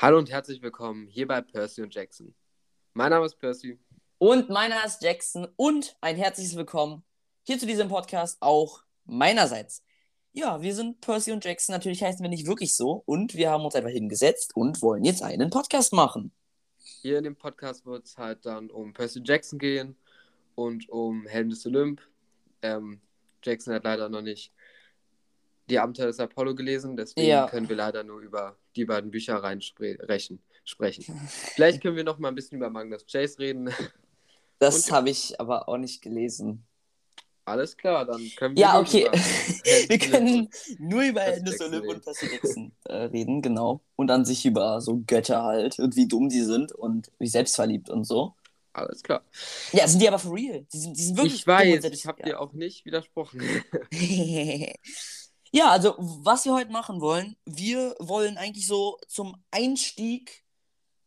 Hallo und herzlich willkommen hier bei Percy und Jackson. Mein Name ist Percy. Und meiner ist Jackson und ein herzliches Willkommen hier zu diesem Podcast auch meinerseits. Ja, wir sind Percy und Jackson. Natürlich heißen wir nicht wirklich so und wir haben uns einfach hingesetzt und wollen jetzt einen Podcast machen. Hier in dem Podcast wird es halt dann um Percy Jackson gehen und um Helden des Olymp. Ähm, Jackson hat leider noch nicht die Abenteuer des Apollo gelesen, deswegen Ja. können wir leider nur über die beiden Bücher rein sprechen. Vielleicht können wir noch mal ein bisschen über Magnus Chase reden. Das habe ich aber auch nicht gelesen. Alles klar, dann können wir. Ja, nur okay. wir können nur über Jackson Olymp und Percy Jackson reden, genau. Und an sich über so Götter halt und wie dumm die sind und wie selbstverliebt und so. Alles klar. Ja, sind die aber for real. Die sind, die sind wirklich Ich weiß, ich habe ja. dir auch nicht widersprochen. ja, also was wir heute machen wollen, wir wollen eigentlich so zum Einstieg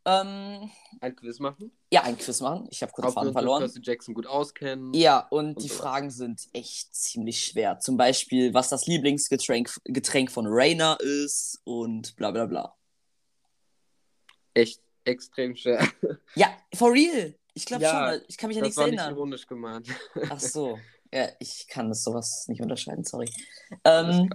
ähm, Ein Quiz machen. ja ein Quiz machen. Ich habe kurz Ob Faden verloren. Percy Jackson gut auskennen. Ja, und, Und die sowas. Fragen sind echt ziemlich schwer. Zum Beispiel, was das Lieblingsgetränk Getränk von Rainer ist und bla bla bla. Echt extrem schwer. Ja, for real. Ich glaube Ja, schon. Ich kann mich an Das nichts war nicht erinnern. ironisch gemeint. Ach so. Ja, ich kann das sowas nicht unterscheiden, sorry. Ähm,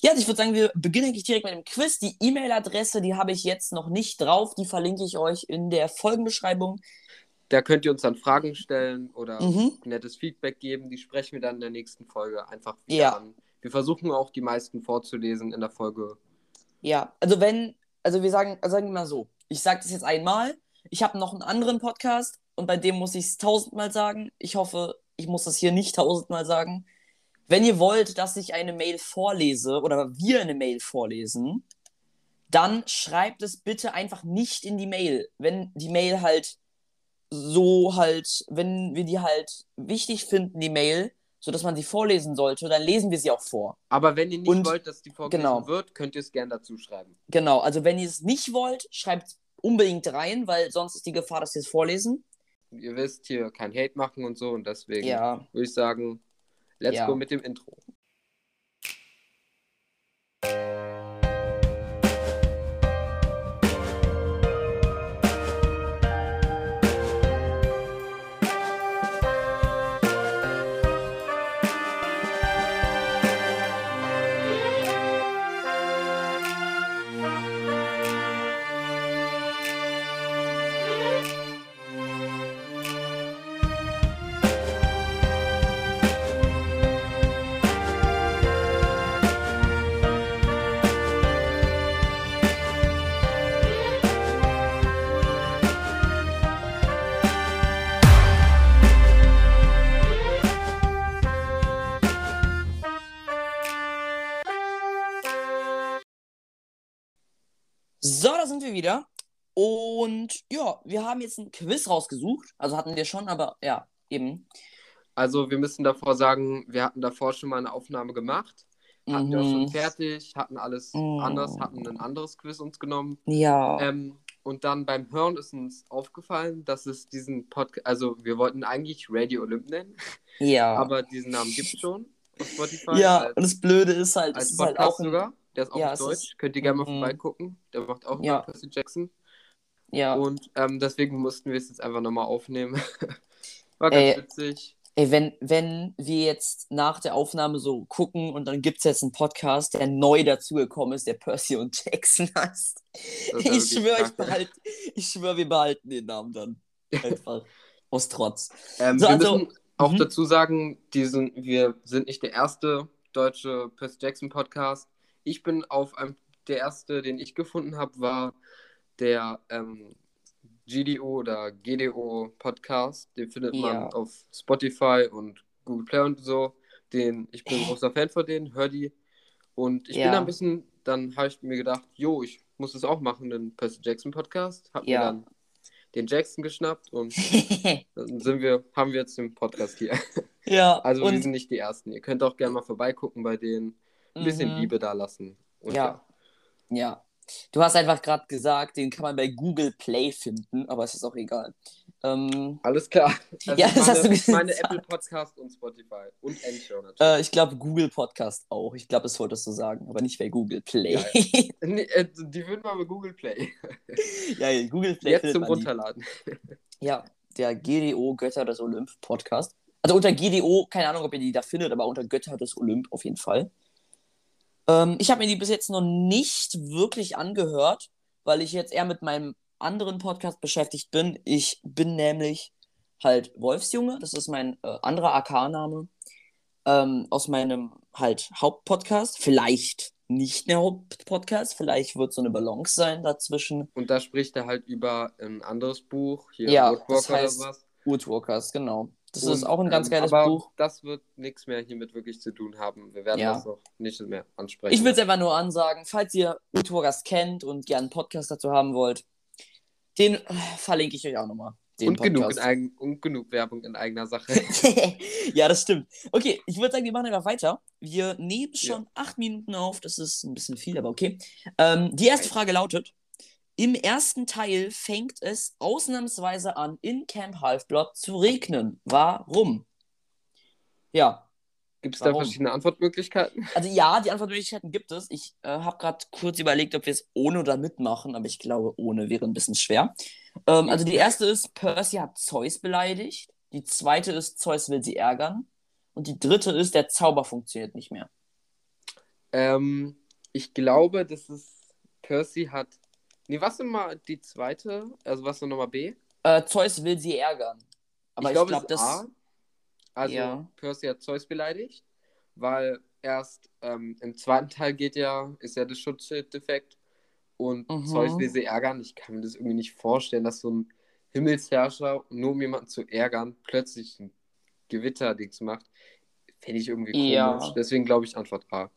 ja, also ich würde sagen, wir beginnen eigentlich direkt mit dem Quiz. Die E-Mail-Adresse, die habe ich jetzt noch nicht drauf. Die verlinke ich euch in der Folgenbeschreibung. Da könnt ihr uns dann Fragen stellen oder Mhm. nettes Feedback geben. Die sprechen wir dann in der nächsten Folge einfach wieder Ja. an. Wir versuchen auch die meisten vorzulesen in der Folge. Ja, also wenn, also wir sagen, also sagen wir mal so, ich sage das jetzt einmal, ich habe noch einen anderen Podcast und bei dem muss ich es tausendmal sagen. Ich hoffe, ich muss das hier nicht tausendmal sagen. Wenn ihr wollt, dass ich eine Mail vorlese oder wir eine Mail vorlesen, dann schreibt es bitte einfach nicht in die Mail. Wenn die Mail halt so halt, wenn wir die halt wichtig finden, die Mail, sodass man sie vorlesen sollte, dann lesen wir sie auch vor. Aber wenn ihr nicht Und- wollt, dass die vorgelesen genau. wird, könnt ihr es gern dazu schreiben. Genau, also wenn ihr es nicht wollt, schreibt unbedingt rein, weil sonst ist die Gefahr, dass wir es vorlesen. Ihr wisst, hier kein Hate machen und so und deswegen Ja. würde ich sagen, let's Ja. go mit dem Intro. Sind wir wieder. Und ja, wir haben jetzt ein Quiz rausgesucht. Also hatten wir schon, aber ja, eben. Also wir müssen davor sagen, wir hatten davor schon mal eine Aufnahme gemacht. Hatten wir auch schon Mhm. fertig, hatten alles Mhm. anders, hatten ein anderes Quiz uns genommen. Ja. Ähm, und dann beim Hören ist uns aufgefallen, dass es diesen Podcast, also wir wollten eigentlich Radio Olymp nennen, ja. aber diesen Namen gibt es schon auf Spotify. ja, als, und das Blöde ist halt, als es ist halt Podcast auch ein, sogar. Der ist auch Ja, auf Deutsch. ist- Könnt ihr gerne mal vorbeigucken. Der macht auch Ja. immer Percy Jackson. ja. Und ähm, deswegen mussten wir es jetzt einfach nochmal aufnehmen. War ganz Ey. witzig. Ey, wenn, wenn wir jetzt nach der Aufnahme so gucken und dann gibt es jetzt einen Podcast, der neu dazugekommen ist, der Percy und Jackson heißt. Ich schwöre, ich, behalt, ich schwör, wir behalten den Namen dann. Einfach. Aus Trotz. Ähm, So, wir also- müssen auch Mhm. dazu sagen, diesen, wir sind nicht der erste deutsche Percy Jackson Podcast. Ich bin auf einem, der erste, den ich gefunden habe, war der ähm, GDO oder GDO Podcast. Den findet Ja. man auf Spotify und Google Play und so. Den, ich bin ein großer Fan von denen, hör die. Und ich bin Ja. da ein bisschen, dann habe ich mir gedacht, jo, ich muss es auch machen, den Percy Jackson Podcast. Hab mir Ja. dann den Jackson geschnappt und dann sind wir, haben wir jetzt den Podcast hier. ja, Also und wir sind nicht die Ersten. Ihr könnt auch gerne mal vorbeigucken bei denen. Ein bisschen Mhm. Liebe da lassen. Und Ja. Ja. Du hast einfach gerade gesagt, den kann man bei Google Play finden, aber es ist auch egal. Ähm, Alles klar. Also Ja, ich das hast meine, du ich meine gesagt. Apple Podcast und Spotify und Anchor natürlich. äh, ich glaube, Google Podcast auch. Ich glaube, das wolltest du sagen, aber nicht bei Google Play. Nee, äh, die würden wir bei Google Play. ja, ja, Google Play. Jetzt zum man die. Runterladen. Ja, der GDO Götter des Olymp Podcast. Also unter GDO, keine Ahnung, ob ihr die da findet, aber unter Götter des Olymp auf jeden Fall. Ähm, ich habe mir die bis jetzt noch nicht wirklich angehört, weil ich jetzt eher mit meinem anderen Podcast beschäftigt bin. Ich bin nämlich halt Wolfsjunge, das ist mein äh, anderer AK-Name ähm, aus meinem halt Hauptpodcast. Vielleicht nicht der Hauptpodcast, vielleicht wird so eine Balance sein dazwischen. Und da spricht er halt über ein anderes Buch, hier Ja, Woodwalker das heißt- oder was. Woodwalkers, genau. Das Und, ist auch ein ganz ähm, geiles aber Buch. Das wird nichts mehr hiermit wirklich zu tun haben. Wir werden Ja. das noch nicht mehr ansprechen. Ich will es einfach nur ansagen, falls ihr Woodwalkers kennt und gerne einen Podcast dazu haben wollt, den äh, verlinke ich euch auch nochmal. Und genug, Podcast. eigen, und genug Werbung in eigener Sache. ja, das stimmt. Okay, ich würde sagen, wir machen einfach weiter. Wir nehmen schon acht Minuten auf. Das ist ein bisschen viel, aber okay. Ähm, die erste Frage lautet: Im ersten Teil fängt es ausnahmsweise an, in Camp Half-Blood zu regnen. Warum? Ja, Gibt es da verschiedene Antwortmöglichkeiten? also ja, die Antwortmöglichkeiten gibt es. Ich äh, habe gerade kurz überlegt, ob wir es ohne oder mitmachen, aber ich glaube, ohne wäre ein bisschen schwer. Ähm, also die erste ist, Percy hat Zeus beleidigt. Die zweite ist, Zeus will sie ärgern. Und die dritte ist, der Zauber funktioniert nicht mehr. Ähm, ich glaube, das ist Percy hat. Nee, was nochmal die zweite? Also was nochmal B? Äh, Zeus will sie ärgern. Aber ich, glaube, ist das. A. Also Ja. Percy hat Zeus beleidigt, weil erst ähm, im zweiten Teil geht ja, ist ja das Schutzdefekt und Mhm. Zeus will sie ärgern. Ich kann mir das irgendwie nicht vorstellen, dass so ein Himmelsherrscher, nur um jemanden zu ärgern, plötzlich ein Gewitterdings macht. Fände ich irgendwie komisch. Ja. Deswegen glaube ich Antwort A.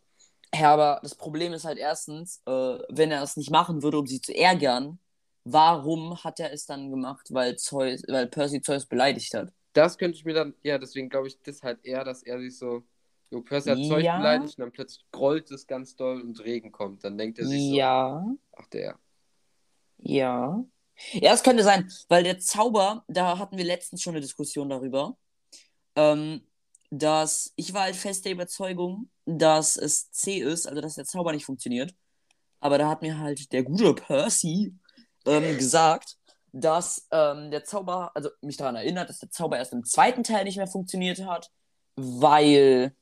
Ja, aber das Problem ist halt erstens, äh, wenn er es nicht machen würde, um sie zu ärgern, warum hat er es dann gemacht? Weil, Zeus, weil Percy Zeus beleidigt hat. Das könnte ich mir dann, ja, deswegen glaube ich das halt eher, dass er sich so, so Percy hat Zeus Ja. beleidigt und dann plötzlich grollt es ganz doll und Regen kommt. Dann denkt er sich Ja. so, ach der. Ja. Ja, es könnte sein, weil der Zauber, da hatten wir letztens schon eine Diskussion darüber, ähm, dass ich war halt fest der Überzeugung, dass es C ist, also dass der Zauber nicht funktioniert. Aber da hat mir halt der gute Percy ähm, gesagt, dass ähm, der Zauber, also mich daran erinnert, dass der Zauber erst im zweiten Teil nicht mehr funktioniert hat, weil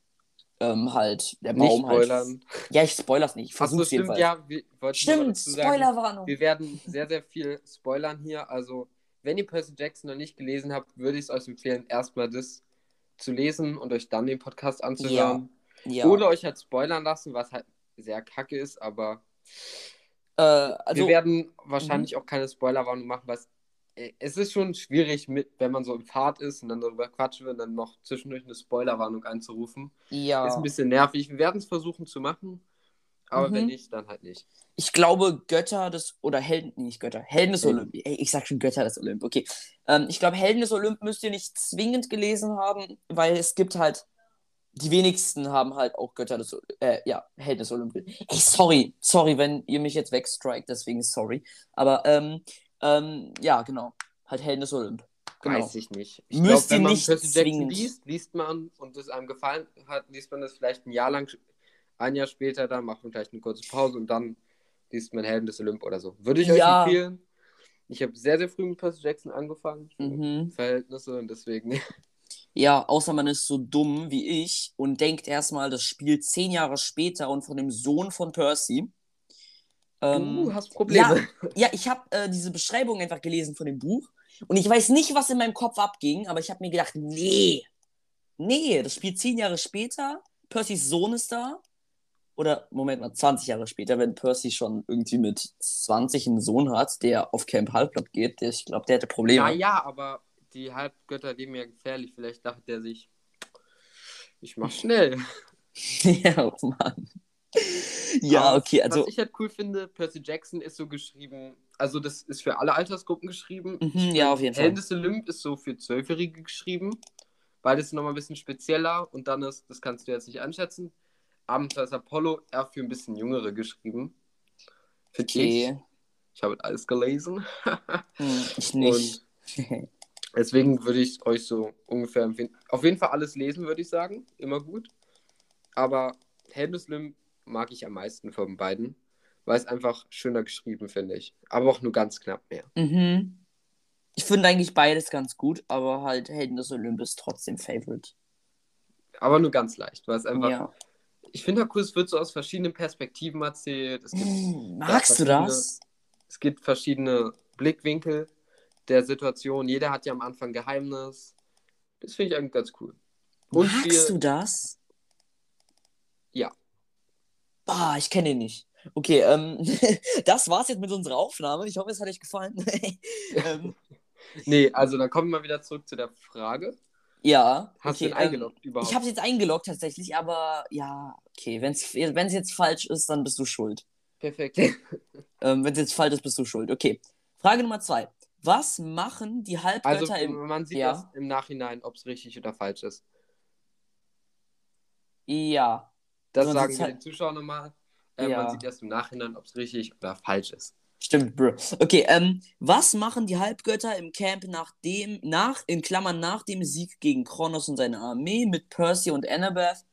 ähm, halt der Nicht Baum halt. spoilern. Ja, ich spoiler's nicht. Ich versuch's stimmt, jedenfalls. ja, Stimmt, Spoilerwarnung. Wir werden sehr, sehr viel spoilern hier. Also, wenn ihr Percy Jackson noch nicht gelesen habt, würde ich es euch empfehlen, erstmal das zu lesen und euch dann den Podcast anzuhören. Ja. Oder euch halt spoilern lassen, was halt sehr kacke ist, aber Äh, also, wir werden wahrscheinlich auch keine Spoilerwarnung machen, weil es, äh, es ist schon schwierig, mit, wenn man so im Fahrt ist und dann darüber quatschen will, dann noch zwischendurch eine Spoilerwarnung einzurufen. ja. Ist ein bisschen nervig. Wir werden es versuchen zu machen, aber Mhm. wenn nicht, dann halt nicht. Ich glaube, Götter des. Oder Helden. Nicht Götter. Helden des. Olymp. Ey, ich sag schon Götter des Olymp. Okay. Ähm, ich glaube, Helden des Olymp müsst ihr nicht zwingend gelesen haben, weil es gibt halt. Die wenigsten haben halt auch Götter des Olymp. Äh, ja, Helden des Olymp. Ey, sorry. Sorry, wenn ihr mich jetzt wegstrikt, deswegen sorry. Aber, ähm, ähm, ja, genau. Halt Helden des Olymp. Genau. Weiß ich nicht. Ich Müsst glaube, wenn man nicht Percy Jackson liest, liest man und es einem gefallen hat, liest man das vielleicht ein Jahr lang, ein Jahr später, dann macht man vielleicht eine kurze Pause und dann liest man Helden des Olymp oder so. Würde ich euch Ja. empfehlen. Ich habe sehr, sehr früh mit Percy Jackson angefangen. Mhm. Verhältnisse und deswegen. Ja, außer man ist so dumm wie ich und denkt erstmal, das spielt zehn Jahre später und von dem Sohn von Percy. Ähm, du hast Probleme. ja, ich habe äh, diese Beschreibung einfach gelesen von dem Buch und ich weiß nicht, was in meinem Kopf abging, aber ich habe mir gedacht, nee, nee, das spielt zehn Jahre später, Percys Sohn ist da. Oder, Moment mal, 20 Jahre später, wenn Percy schon irgendwie mit 20 einen Sohn hat, der auf Camp Halbblatt geht, der, ich glaube, der hätte Probleme. Naja, aber die Halbgötter leben ja gefährlich. Vielleicht dachte er sich, ich mach schnell. ja, oh Mann. Ja, okay, also. Was ich halt cool finde, Percy Jackson ist so geschrieben, also das ist für alle Altersgruppen geschrieben. Mhm, ja, auf jeden Fall. Helden des Olymp ist so für Zwölfjährige geschrieben, weil das ist nochmal ein bisschen spezieller und dann ist, das kannst du jetzt nicht einschätzen, Abenteuer des Apollo eher für ein bisschen Jüngere geschrieben. Finde Okay. ich. Ich habe alles gelesen. Hm, ich nicht. Deswegen würde ich euch so ungefähr empfehlen. Auf jeden Fall alles lesen, würde ich sagen. Immer gut. Aber Helmeslim mag ich am meisten von beiden, weil es einfach schöner geschrieben, finde ich. Aber auch nur ganz knapp mehr. Mhm. Ich finde eigentlich beides ganz gut, aber halt Helden des Olympus trotzdem Favorite. Aber nur ganz leicht, weil es einfach. Ja. Ich finde cool, es wird so aus verschiedenen Perspektiven erzählt. Hm, Magst du das? es gibt verschiedene Blickwinkel der Situation. Jeder hat ja am Anfang Geheimnis. Das finde ich eigentlich ganz cool. Und Magst wir, du das? Ja. Ah, ich kenne ihn nicht. Okay, ähm, das war's jetzt mit unserer Aufnahme. Ich hoffe, es hat euch gefallen. ähm, Nee, also dann kommen wir mal wieder zurück zu der Frage. Ja. Hast okay, du ihn eingeloggt ähm, überhaupt? Ich habe es jetzt eingeloggt tatsächlich, aber ja, okay. Wenn es jetzt falsch ist, dann bist du schuld. Perfekt. Ähm, Wenn es jetzt falsch ist, bist du schuld. Okay. Frage Nummer zwei. Was machen die Also Halbgötter im. man sieht ja. das im Nachhinein, ob es richtig oder falsch ist. Ja. Das sagen wir halt- den Zuschauern nochmal. Äh, Ja. Man sieht erst im Nachhinein, ob es richtig oder falsch ist. Stimmt, Bro. Okay, ähm, was machen die Halbgötter im Camp nach dem, nach, in Klammern nach dem Sieg gegen Kronos und seine Armee mit Percy und Annabeth,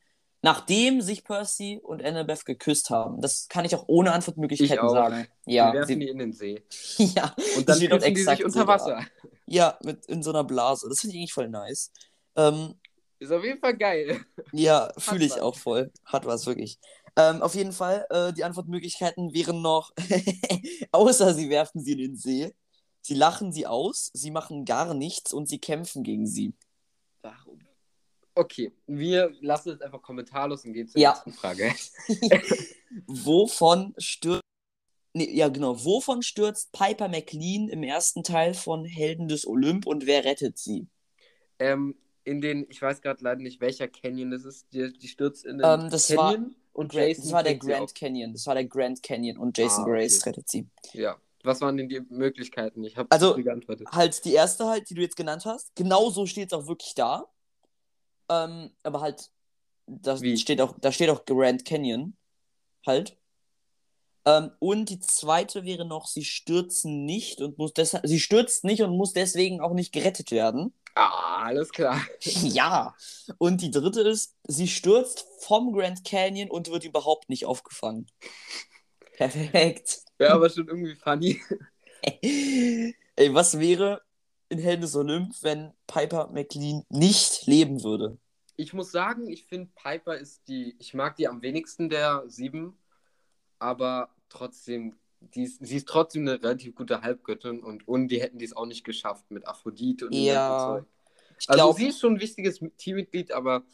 nachdem sich Percy und Annabeth geküsst haben? Das kann ich auch ohne Antwortmöglichkeiten Ich auch. sagen. Ja, werfen sie, die in den See. ja, Und dann steht die sich exakt unter so. Wasser. ja, mit in so einer Blase. Das finde ich eigentlich voll nice. Ähm, Ist auf jeden Fall geil. Ja, fühle ich was. auch voll. Hat was, wirklich. Ähm, auf jeden Fall, äh, die Antwortmöglichkeiten wären noch, außer sie werfen sie in den See, sie lachen sie aus, sie machen gar nichts und sie kämpfen gegen sie. Warum? Okay, wir lassen es einfach kommentarlos und gehen zur Ja. nächsten Frage. Wovon stürzt, nee, ja genau, wovon stürzt Piper McLean im ersten Teil von Helden des Olymp und wer rettet sie? Ähm, in den, ich weiß gerade leider nicht, welcher Canyon das ist, die, die stürzt in den Ähm, das war- Canyon und Jason das war der Grand Canyon, das war der Grand Canyon und Jason Ah, okay. Grace rettet sie. Ja. Was waren denn die Möglichkeiten? Ich habe Also- geantwortet. halt die erste halt, die du jetzt genannt hast. Genau so steht es auch wirklich da. Ähm, aber halt, da Wie? steht auch, da steht auch Grand Canyon. Halt. Ähm, und die zweite wäre noch, sie stürzen nicht und muss deshalb, sie stürzt nicht und muss deswegen auch nicht gerettet werden. Ah, alles klar. ja. Und die dritte ist, sie stürzt vom Grand Canyon und wird überhaupt nicht aufgefangen. Perfekt. Wäre aber schon irgendwie funny. Ey, was wäre in Helden des Olymp, wenn Piper McLean nicht leben würde? Ich muss sagen, ich finde Piper ist die, ich mag die am wenigsten der sieben, aber trotzdem, die ist, sie ist trotzdem eine relativ gute Halbgöttin und ohne die hätten die es auch nicht geschafft mit Aphrodite und dem Ja, Zeug. Ich Also glaube, sie ist schon ein wichtiges Teammitglied, aber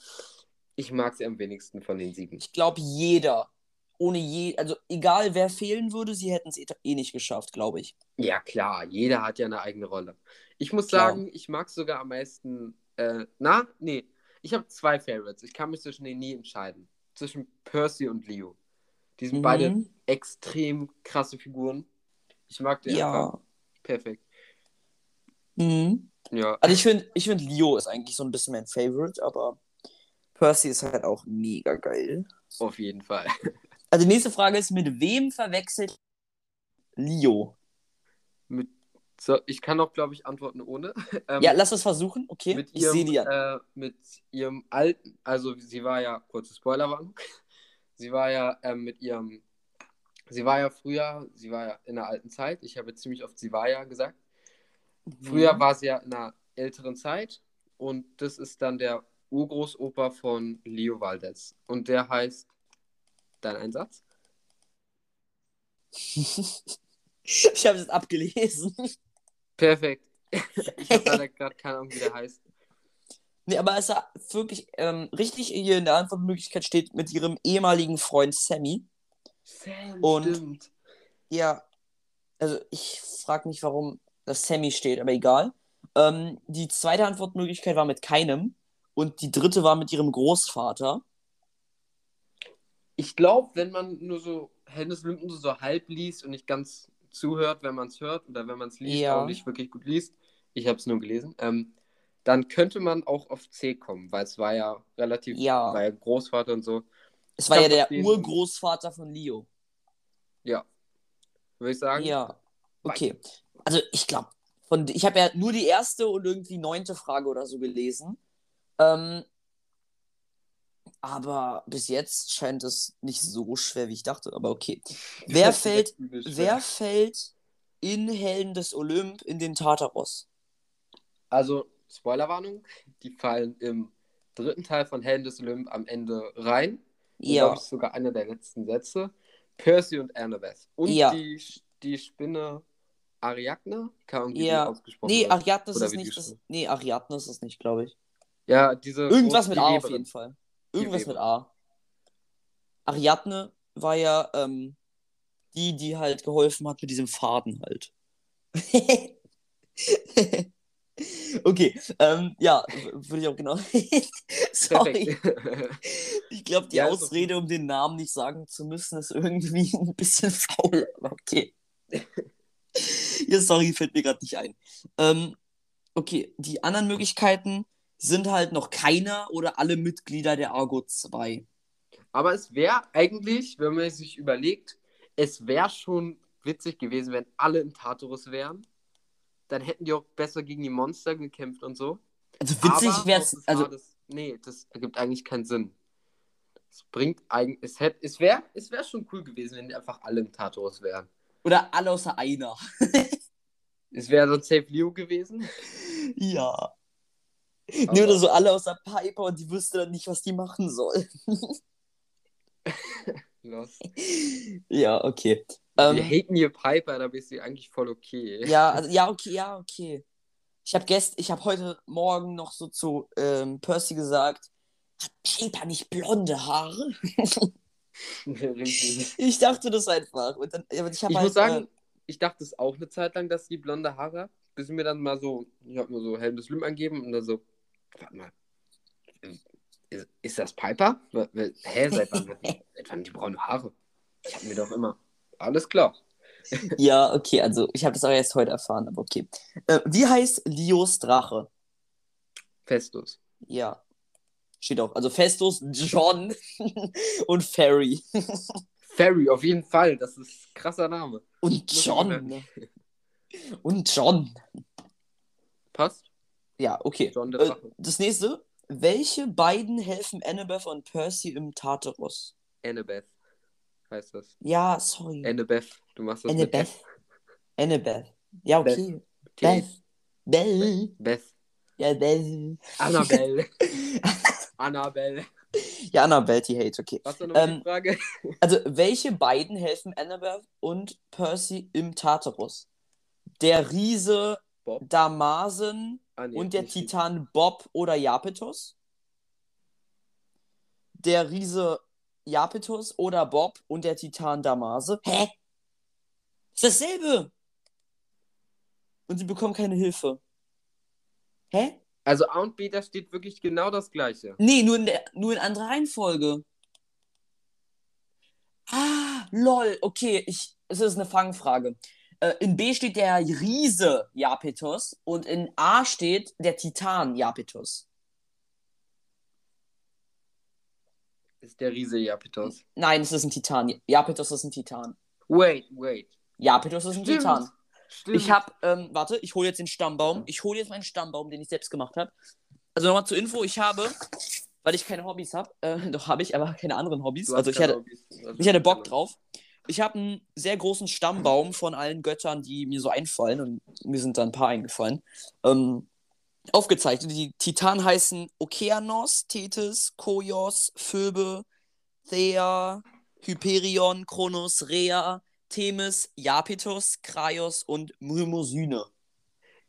ich mag sie am wenigsten von den sieben. ich glaub, jeder, ohne je, also egal wer fehlen würde, sie hätten es eh, eh nicht geschafft, glaube ich. Ja, klar, jeder hat ja eine eigene Rolle. Ich muss Klar. sagen, ich mag sogar am meisten. Äh, na, nee, ich habe zwei Favorites. Ich kann mich zwischen denen nie entscheiden. Zwischen Percy und Leo. Die sind beide Mhm. extrem krasse Figuren. Ich mag die einfach. Ja. Perfekt. Mhm. Ja. Also ich finde, ich find, Leo ist eigentlich so ein bisschen mein Favorite, aber Percy ist halt auch mega geil. Auf jeden Fall. Also die nächste Frage ist, mit wem verwechselt Leo? Mit, so, ich kann auch, glaube ich, antworten ohne. Ähm, ja, lass es versuchen, okay? mit ich sehe ihrem, die ja. äh, mit ihrem alten, also sie war ja, kurze Spoilerwarnung, sie war ja ähm, mit ihrem, sie war ja früher, sie war ja in der alten Zeit, ich habe ziemlich oft sie war ja gesagt, früher Mhm. war sie ja in einer älteren Zeit und das ist dann der Urgroßoper von Leo Valdez und der heißt, dein Einsatz? ich habe es abgelesen. Perfekt. Ich habe leider gerade keine Ahnung, wie der heißt. Nee, aber es war wirklich ähm, richtig hier in der Antwortmöglichkeit steht mit ihrem ehemaligen Freund Sammy. Sam, Und- stimmt. Ja, also ich frage mich, warum das Sammy steht, aber egal. Ähm, die zweite Antwortmöglichkeit war mit keinem und die dritte war mit ihrem Großvater. Ich glaube, wenn man nur so Hennes Lümpen so halb liest und nicht ganz zuhört, wenn man es hört oder wenn man es liest, Ja. auch nicht wirklich gut liest, ich habe es nur gelesen, ähm, dann könnte man auch auf C kommen, weil es war ja relativ, Ja. war ja Großvater und so. Es war kann ja der. Urgroßvater von Leo. Ja, würde ich sagen. Ja, okay. Also ich glaube, Von, ich habe ja nur die erste und irgendwie neunte Frage oder so gelesen. Ähm, aber bis jetzt scheint es nicht so schwer, wie ich dachte. Aber okay. Wer fällt, wer fällt in Helden des Olymp in den Tartaros? Also, Spoilerwarnung, die fallen im dritten Teil von Helden des Olymp am Ende rein. Ja. Glaube ich sogar einer der letzten Sätze. Percy und Annabeth. Und Ja. die, die Spinne Ariadne? Kann irgendwie Ja. ausgesprochen Nee. Ariadne ist es nicht. Spinne. nee, Ariadne ist es nicht, glaube ich. Ja, diese. Irgendwas mit A auf Weberin. jeden Fall. Irgendwas mit A. Ariadne war ja ähm, die, die halt geholfen hat mit diesem Faden halt. okay, ähm, ja, würde ich auch genau. Sorry. Ich glaube, die Ja, Ausrede, um den Namen nicht sagen zu müssen, ist irgendwie ein bisschen faul, aber okay. ja, sorry, fällt mir gerade nicht ein. Ähm, okay, die anderen Möglichkeiten sind halt noch keiner oder alle Mitglieder der Argo 2. Aber es wäre eigentlich, wenn man sich überlegt, es wäre schon witzig gewesen, wenn alle im Tartarus wären. Dann hätten die auch besser gegen die Monster gekämpft und so. Also witzig wäre es. Also, das, nee, das ergibt eigentlich keinen Sinn. Es bringt eigentlich, es es wäre, es wäre schon cool gewesen, wenn die einfach alle im Tartarus wären. oder alle außer einer. Es wäre sonst Safe Leo gewesen. ja. Nee, Aber- oder so alle außer Piper und die wüsste dann nicht, was die machen soll. Los. ja, okay. Wir Ähm, haten hier Piper, da bist du eigentlich voll okay. Ja, also, ja, okay, ja, okay. Ich habe gest, ich habe heute Morgen noch so zu ähm, Percy gesagt, hat Piper nicht blonde Haare? Ich dachte das einfach. Und dann, ich Ich halt, muss äh, sagen, ich dachte es auch eine Zeit lang, dass die blonde Haare hat, bis mir dann mal so, ich habe nur so Helm des Lüm angeben und dann so, warte mal, ist, ist das Piper? Hä, seit wann, seit wann die braune Haare? Ich habe mir doch immer, alles klar. ja, okay, also ich habe das auch erst heute erfahren, aber okay. Äh, wie heißt Lios Drache? Festus. Ja. Steht auch. Also Festus, John und Ferry. Ferry, auf jeden Fall, das ist ein krasser Name. Und John. Und John. Passt? Ja, okay. John der Äh, Drache. das nächste. Welche beiden helfen Annabeth und Percy im Tartarus? Annabeth heißt das. Ja, sorry. Annabeth, du machst das mit Annabeth. Annabeth. Ja, okay. Beth. Beth. Beth. Ja, Beth. Annabelle. Annabelle. Ja, Annabeth, die hate, okay. Was war nochmal Ähm, die Frage? Also, welche beiden helfen Annabeth und Percy im Tartarus? Der Riese Bob. Damasen Ah, nee, und der Titan Bob oder Japetus? Der Riese Japetus oder Bob und der Titan Damase? Hä? Ist dasselbe! Und sie bekommen keine Hilfe. Hä? Also A und B, da steht wirklich genau das gleiche. Nee, nur in, der, nur in anderer Reihenfolge. Ah, lol. Okay, ich, es ist eine Fangfrage. Äh, in B steht der Riese Japetus und in A steht der Titan Japetus. Ist der Riese Japitos. Nein, es ist ein Titan. Japetus ist ein Titan. Wait, wait. Japetus ist ein Stimmt. Titan. Stimmt. Ich habe, ähm, warte, ich hole jetzt den Stammbaum. Ich hole jetzt meinen Stammbaum, den ich selbst gemacht habe. Also nochmal zur Info, ich habe, weil ich keine Hobbys habe, äh, doch habe ich, aber keine anderen Hobbys. Also ich hatte, Hobbys. Also Ich hatte Bock drauf. Ich habe einen sehr großen Stammbaum von allen Göttern, die mir so einfallen. Und mir sind da ein paar eingefallen. Ähm, aufgezeichnet. Die Titanen heißen Okeanos, Tethys, Koios, Phoebe, Thea, Hyperion, Kronos, Rhea, Themis, Japetus, Kraios und Myrmosyne.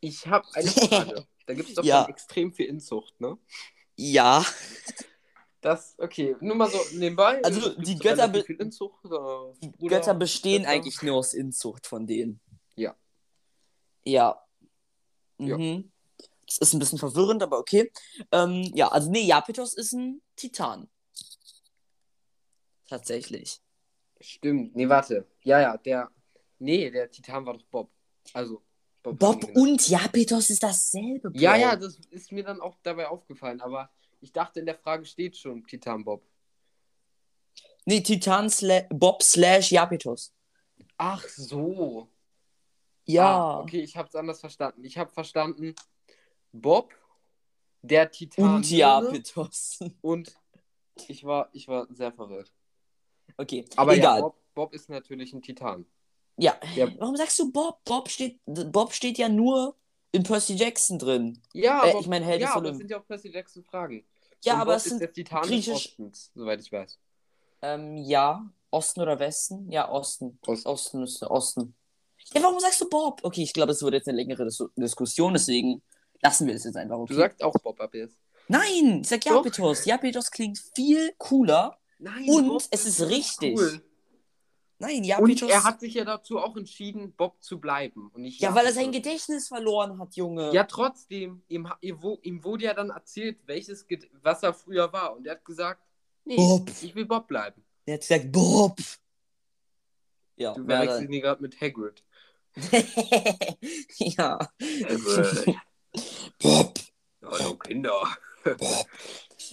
Ich habe eine Frage. Da gibt es doch Ja. extrem viel Inzucht, ne? Ja, Das, okay, nur mal so nebenbei. Also, die Götter be- Inzucht, die Götter bestehen Schwester? eigentlich nur aus Inzucht von denen. Ja. Ja. Ja. Das ist ein bisschen verwirrend, aber okay. Ähm, ja, also nee, Japetos ist ein Titan. Tatsächlich. Stimmt. Nee, warte. Ja, ja, der. Nee, der Titan war doch Bob. Also, Bob. Bob und Japetos ist dasselbe. Bro. Ja, ja, das ist mir dann auch dabei aufgefallen, aber ich dachte, in der Frage steht schon Titan Bob. Nee, Titan sla Bob slash Japetos. Ach so. Ja. Ah, okay, ich habe es anders verstanden. Ich habe verstanden, Bob, der Titan. Und Japetos. Und ich war, ich war sehr verwirrt. Okay, Aber egal. ja, Bob, Bob ist natürlich ein Titan. Ja. Ja. Warum sagst du Bob? Bob steht, Bob steht ja nur in Percy Jackson drin. Ja, Äh, aber, ich meine, Held ja, aber das sind ja auch Percy Jackson Fragen. Ja, Und aber Bob es ist sind Titan griechisch- Ostens, soweit ich weiß. Ähm, ja. Osten oder Westen? Ja, Osten. Ost. Osten müsste Osten. Ja, warum sagst du Bob? Okay, ich glaube, es wird jetzt eine längere Dis Diskussion, deswegen lassen wir es jetzt einfach. Okay? Du sagst auch Bob ab jetzt. Nein, ich sag Doch. Japetos. Japetos klingt viel cooler. Nein, Und Bob es ist richtig. Cool. Nein, Und Japetos. er hat sich ja dazu auch entschieden, Bob zu bleiben. Und nicht ja, weil er sein. Gedächtnis verloren hat, Junge. Ja, trotzdem, ihm, ihm wurde ja dann erzählt, welches was er früher war. Und er hat gesagt, nee, Bob. ich will Bob bleiben. Er hat gesagt, Bob. Ja, Du wer verwechselst ihn gerade mit Hagrid. ja. Hagrid. Bob. Hallo Kinder.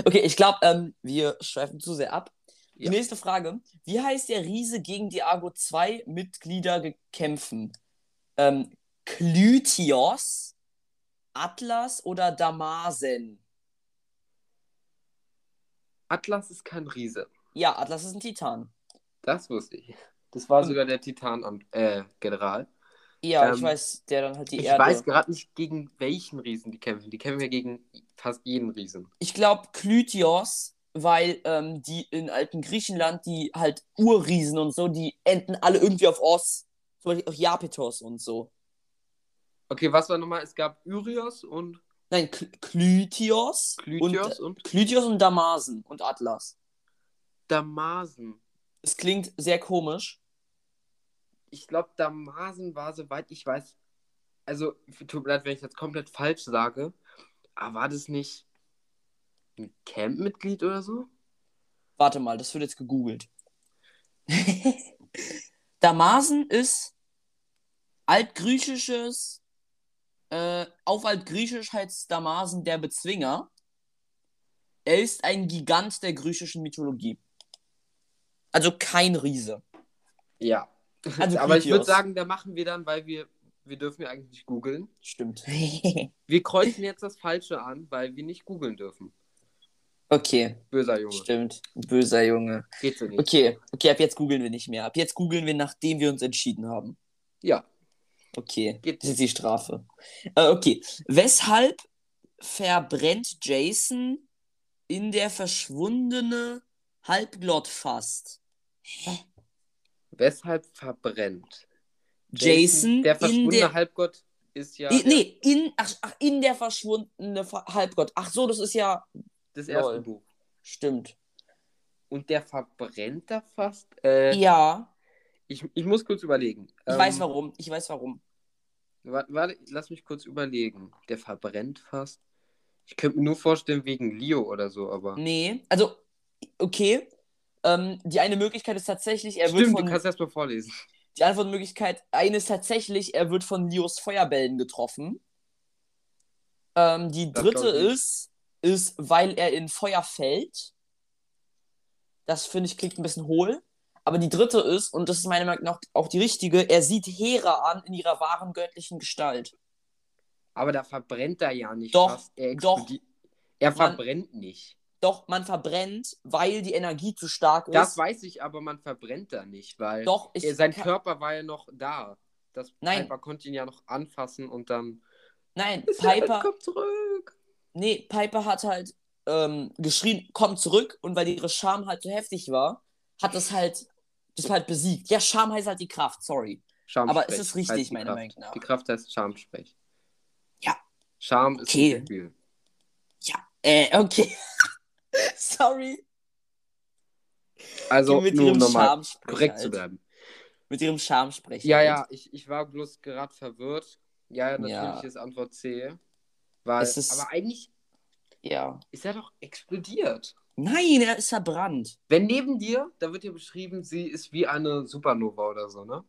Okay, ich glaube, ähm, wir schweifen zu sehr ab. Die Ja. nächste Frage. Wie heißt der Riese, gegen die Argo 2 Mitglieder gekämpfen? Ähm, Klytios, Atlas oder Damasen? Atlas ist kein Riese. Ja, Atlas ist ein Titan. Das wusste ich. Das war Und- sogar der Titan-General. Ja, ich Ähm, weiß, der dann halt die ich Erde. weiß gerade nicht, gegen welchen Riesen die kämpfen. Die kämpfen ja gegen fast jeden Riesen. Ich glaube Klytios, weil ähm, die in alten Griechenland, die halt Urriesen und so, die enden alle irgendwie auf Os. Zum Beispiel auch Japetos und so. Okay, was war nochmal? Es gab Urios und Nein, Klytios. Klytios Und, und, Klytios und Damasen und Atlas. Damasen. Es klingt sehr komisch. Ich glaube, Damasen war, soweit ich weiß, also, tut mir leid, wenn ich jetzt komplett falsch sage, aber war das nicht ein Camp-Mitglied oder so? Warte mal, das wird jetzt gegoogelt. Damasen ist altgriechisches, äh, auf altgriechisch heißt Damasen der Bezwinger. Er ist ein Gigant der griechischen Mythologie. Also kein Riese. Ja. Also aber ich würde sagen, da machen wir dann, weil wir, wir dürfen ja eigentlich nicht googeln. Stimmt. Wir kreuzen jetzt das Falsche an, weil wir nicht googeln dürfen. okay, Böser Junge. stimmt. Böser Junge. Geht so nicht. Okay, okay, ab jetzt googeln wir nicht mehr. Ab jetzt googeln wir, nachdem wir uns entschieden haben. Ja. Okay, Geht das ist die Strafe. Äh, okay, weshalb verbrennt Jason in der verschwundene Halbglott fast? Weshalb verbrennt? Jason der in verschwundene der... Halbgott ist ja I, nee, in, ach, ach, in der verschwundene Ver- Halbgott. Ach so, das ist ja... das erste. Buch. Stimmt. Und der verbrennt da fast? Äh, Ja, ich, ich muss kurz überlegen. ich Ähm, weiß warum. Ich weiß warum. Warte, warte, lass mich kurz überlegen. Der verbrennt fast. Ich könnte mir nur vorstellen, wegen Leo oder so, aber. Nee, also, okay. Ähm, die eine Möglichkeit ist tatsächlich, er wird Stimmt, von... du kannst erst mal vorlesen. Die Antwortmöglichkeit, eine ist tatsächlich, er wird von Leos Feuerbällen getroffen. Ähm, die Das dritte ist, ist, weil er in Feuer fällt. Das finde ich klingt ein bisschen hohl. Aber die dritte ist, und das ist meiner Meinung nach auch die richtige, er sieht Hera an in ihrer wahren göttlichen Gestalt. Aber da verbrennt er ja nicht Doch. Er doch. Er Man- verbrennt nicht. Doch, man verbrennt, weil die Energie zu stark ist. Das weiß ich, aber man verbrennt da nicht, weil Doch, ich sein Körper war ja noch da. Das Nein. Piper konnte ihn ja noch anfassen und dann. Nein, Piper Piper, kommt zurück. Nee, Piper hat halt ähm, geschrien, komm zurück. Und weil ihre Scham halt so heftig war, hat das halt, das halt besiegt. Ja, Scham heißt halt die Kraft, sorry. Schamsprech Aber ist es richtig, heißt die meiner Kraft. Meinung nach? Die Kraft heißt Schamsprech. Ja. Scham ist Okay. ein Gefühl. Ja, äh, okay. sorry. Also, mit nur um nochmal Schamsprech korrekt halt. zu bleiben. Mit ihrem Schamsprech. Ja, halt. ja, ich, ich war bloß gerade verwirrt. Ja, ja, natürlich Ja. ist Antwort C. Weil, Es ist- aber eigentlich Ja. ist er doch explodiert. Nein, er ist verbrannt. Wenn neben dir, da wird ja beschrieben, sie ist wie eine Supernova oder so, ne?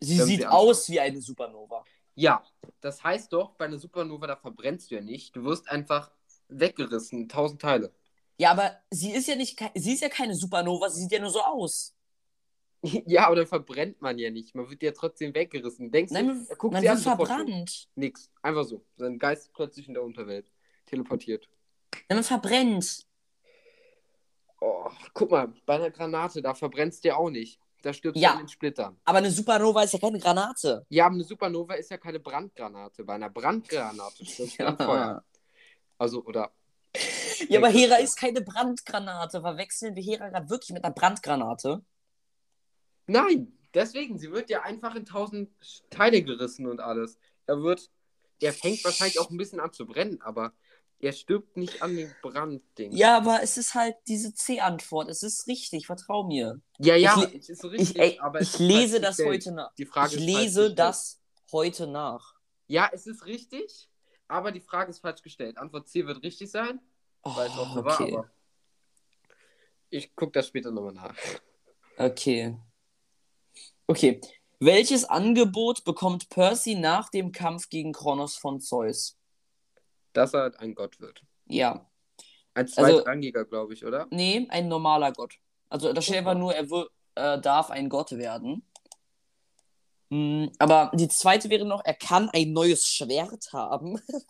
Sie Wenn sieht sie aus wie eine Supernova. Ja, das heißt doch, bei einer Supernova, da verbrennst du ja nicht. Du wirst einfach weggerissen, tausend Teile. Ja, aber sie ist ja nicht, sie ist ja keine Supernova, sie sieht ja nur so aus. Ja, aber dann verbrennt man ja nicht. Man wird ja trotzdem weggerissen. Denkst Nein, du, man, guckt man sie wird an, verbrannt. Nix. Einfach so. Sein Geist ist plötzlich in der Unterwelt. Teleportiert. Nein, man verbrennt. Oh, guck mal, bei einer Granate, da verbrennst du ja auch nicht. Da stirbst Ja. du an den Splittern. Aber eine Supernova ist ja keine Granate. Ja, aber eine Supernova ist ja keine Brandgranate. Bei einer Brandgranate stirbst du an Feuer. Also, oder. Ja, aber Hera ist keine Brandgranate. Verwechseln wir Hera gerade wirklich mit einer Brandgranate? Nein, deswegen, sie wird ja einfach in tausend Teile gerissen und alles. Er wird. Er fängt wahrscheinlich auch ein bisschen an zu brennen, aber er stirbt nicht an den Brandding. Ja, aber es ist halt diese C-Antwort. Es ist richtig, vertrau mir. ja, ja Ich es ist so Ich, richtig, ey, aber ich lese das gestellt. heute nach. Die Frage Ich lese gestellt. das heute nach. Ja, es ist richtig, aber die Frage ist falsch gestellt. Antwort C wird richtig sein, weil es auch Oh, war, okay. aber ich gucke das später nochmal nach. Okay. Okay. Welches Angebot bekommt Percy nach dem Kampf gegen Kronos von Zeus? Dass er ein Gott wird. Ja. Ein Also- zweitrangiger, glaube ich, oder? Nee, ein normaler Gott. Also da steht Oh. einfach nur, er äh, darf ein Gott werden. Hm, aber die zweite wäre noch, er kann ein neues Schwert haben.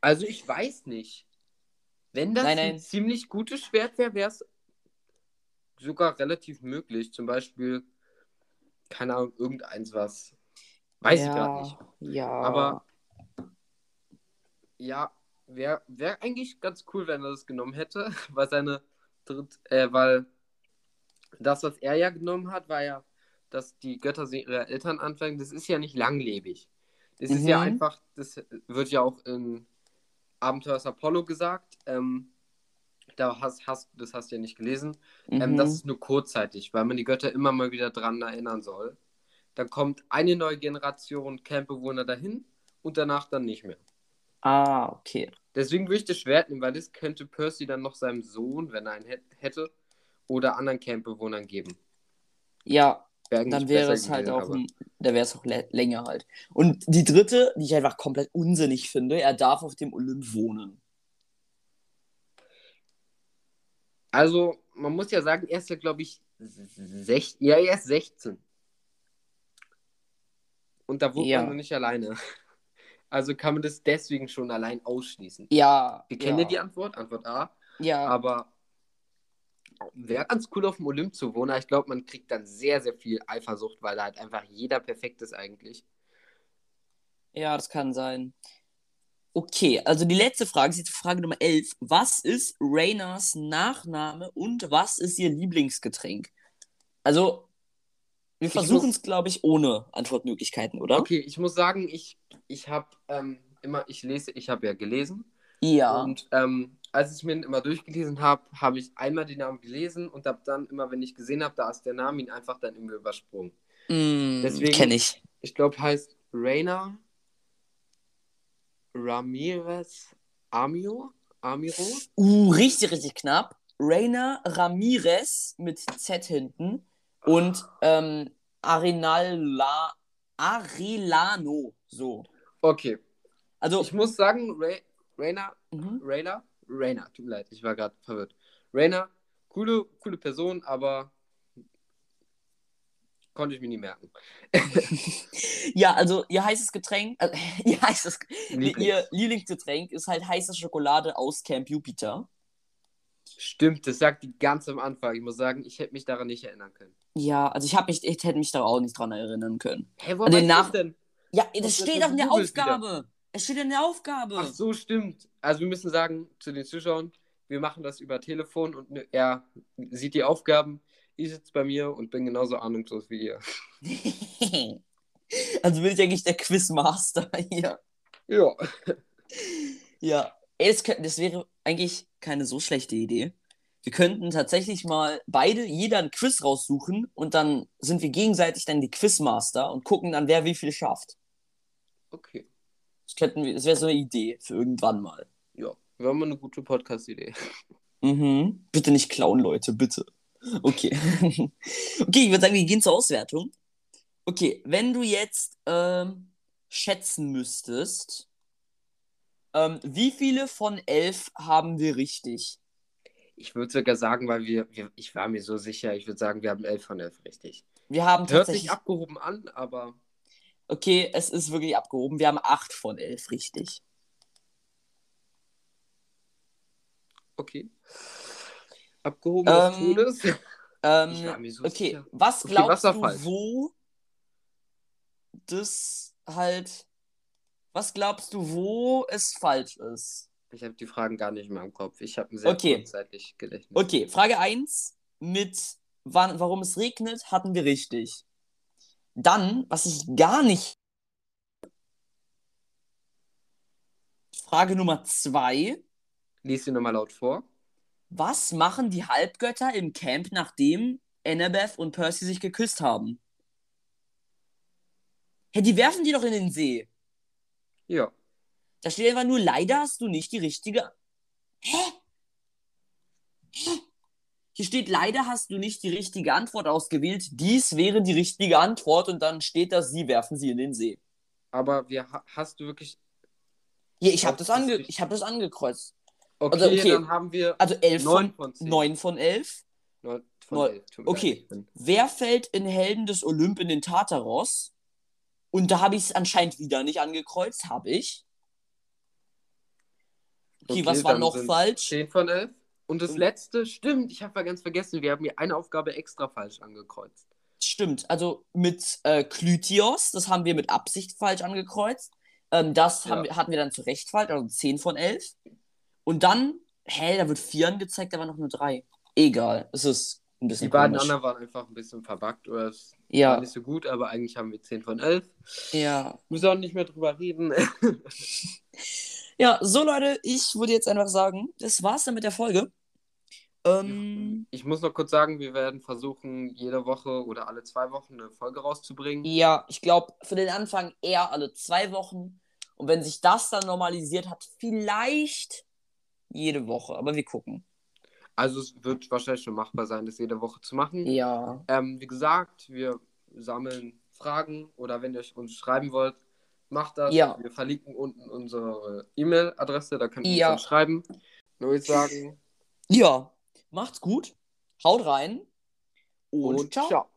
Also ich weiß nicht. Wenn das Nein, ein nein. ziemlich gutes Schwert wäre, wäre es sogar relativ möglich. Zum Beispiel, keine Ahnung, irgendeins was. Weiß ich gerade nicht. Ja. Aber ja, wäre wär eigentlich ganz cool, wenn er das genommen hätte, weil seine dritt, äh, weil das, was er ja genommen hat, war ja, dass die Götter ihre Eltern anfangen. Das ist ja nicht langlebig. Das ist ja Mhm. einfach, das wird ja auch in Abenteuers Apollo gesagt. Ähm, da hast, hast, das hast du ja nicht gelesen. Ähm, Mhm. das ist nur kurzzeitig, weil man die Götter immer mal wieder dran erinnern soll. Dann kommt eine neue Generation Campbewohner dahin und danach dann nicht mehr. ah, okay. Deswegen würde ich das Schwert nehmen, weil das könnte Percy dann noch seinem Sohn, wenn er einen hät- hätte, oder anderen Campbewohnern geben. Ja, Wäre eigentlich dann wäre es halt auch, ein, da wäre es auch lä- länger halt. Und die dritte, die ich einfach komplett unsinnig finde, er darf auf dem Olymp wohnen. Also, man muss ja sagen, er ist ja, glaube ich, sech ja, er ist 16. Und da wohnt Ja. man noch nicht alleine. Also kann man das deswegen schon allein ausschließen. Ja. Wir kennen ja die Antwort, Antwort A. Ja, Aber wäre ganz cool, auf dem Olymp zu wohnen. Ich glaube, man kriegt dann sehr, sehr viel Eifersucht, weil da halt einfach jeder perfekt ist eigentlich. ja, das kann sein. Okay, also die letzte Frage ist jetzt Frage Nummer 11. Was ist Rainas Nachname und was ist ihr Lieblingsgetränk? Also, wir versuchen es, glaube ich, ohne Antwortmöglichkeiten, oder? Okay, ich muss sagen, ich, ich habe ähm, immer, ich lese, ich habe ja gelesen. Ja. Und ähm, als ich mir ihn immer durchgelesen habe, habe ich einmal den Namen gelesen und habe dann immer, wenn ich gesehen habe, da ist der Name, ihn einfach dann immer übersprungen. Mm, Deswegen- Kenne ich. Ich glaube, heißt Reina Ramirez Amio? Amiro? Uh, richtig, richtig knapp. Reina Ramirez mit Z hinten und ähm, Arenala, Arelano. So. Okay. Also, Ich muss sagen, Re Reina, mhm. Rayla, Raina, tut mir leid, ich war gerade verwirrt. Raina, coole, coole Person, aber konnte ich mir nie merken. ja, also ihr heißes Getränk, äh, ihr heißes, Lieblings. ihr Lieblingsgetränk ist halt heiße Schokolade aus Camp Jupiter. Stimmt, das sagt die ganz am Anfang. Ich muss sagen, ich hätte mich daran nicht erinnern können. Ja, also ich habe mich, ich hätte mich da auch nicht dran erinnern können. Hä, wo du Nach- denn? Ja, Was das ist steht auch in der Googles wieder? Es steht in der Aufgabe. Ach so, stimmt. Also wir müssen sagen zu den Zuschauern, wir machen das über Telefon und ne- er sieht die Aufgaben. Ich sitze bei mir und bin genauso ahnungslos wie ihr. also bin ich eigentlich der Quizmaster hier. Ja. Ja, kö- das wäre eigentlich keine so schlechte Idee. Wir könnten tatsächlich mal beide jeder ein Quiz raussuchen und dann sind wir gegenseitig dann die Quizmaster und gucken dann, wer wie viel schafft. Okay. Das, könnten wir, das wäre so eine Idee für irgendwann mal. Ja. Wäre mal eine gute Podcast-Idee. Mhm. Bitte nicht klauen, Leute, bitte. Okay. okay, ich würde sagen, wir gehen zur Auswertung. Okay, wenn du jetzt ähm, schätzen müsstest, ähm, wie viele von elf haben wir richtig? Ich würde sogar sagen, weil wir, wir, ich war mir so sicher, ich würde sagen, wir haben 11 von 11 richtig. Wir haben Hört sich abgehoben an, aber Okay, es ist wirklich abgehoben. Wir haben 8 von 11 richtig. okay. Abgehoben des Ähm, Todes. Ich Ähm, so okay, sicher. was Okay, glaubst was war du, wo das halt. Was glaubst du, wo es falsch ist? Ich habe die Fragen gar nicht mehr im Kopf. Ich habe ein sehr Okay. kurzzeitlich Gedächtnis. Okay, Frage 1 mit wann, warum es regnet, hatten wir richtig. Dann, was ich gar nicht. Frage Nummer 2. Lies sie nochmal laut vor. Was machen die Halbgötter im Camp, nachdem Annabeth und Percy sich geküsst haben? Hey, die werfen die doch in den See. Ja. Da steht einfach nur, leider hast du nicht die richtige. Hä? Hä? Hier steht, leider hast du nicht die richtige Antwort ausgewählt. Dies wäre die richtige Antwort und dann steht da, sie werfen sie in den See. Aber wir, ha- hast du wirklich. Hier, ich habe das, ange ich hab das angekreuzt. Okay, Also, okay. dann haben wir Also 11 9 von, von 10. 9 von 11. Neun von Neun. 11. Tut mir Okay. Wer fällt in Helden des Olymp in den Tartaros? Und da habe ich es anscheinend wieder nicht angekreuzt. Habe ich. Okay, Okay, was war noch falsch? 10 von 11. Und das letzte, stimmt, ich habe ja ganz vergessen, wir haben hier eine Aufgabe extra falsch angekreuzt. Stimmt, also mit äh, Klytios, das haben wir mit Absicht falsch angekreuzt. Ähm, das Ja. hatten wir dann zu Recht falsch, also 10 von 11. Und dann, hä, da wird 4 angezeigt, da war noch nur 3. Egal, es ist ein bisschen Die beiden anderen waren einfach ein bisschen verbuggt oder es war Ja, nicht so gut, aber eigentlich haben wir 10 von 11. ja. Müssen auch nicht mehr drüber reden. Ja, so Leute, ich würde jetzt einfach sagen, das war's dann mit der Folge. Ähm, Ich muss noch kurz sagen, wir werden versuchen, jede Woche oder alle zwei Wochen eine Folge rauszubringen. ja, ich glaube, für den Anfang eher alle zwei Wochen. Und wenn sich das dann normalisiert hat, vielleicht jede Woche. Aber wir gucken. Also es wird wahrscheinlich schon machbar sein, das jede Woche zu machen. Ja. Ähm, wie gesagt, wir sammeln Fragen oder wenn ihr uns schreiben wollt, macht das. Ja. Wir verlinken unten unsere E-Mail-Adresse, da könnt ihr Ja. uns dann schreiben. Nur ich sagen Ja, macht's gut. Haut rein. Und, und ciao. ciao.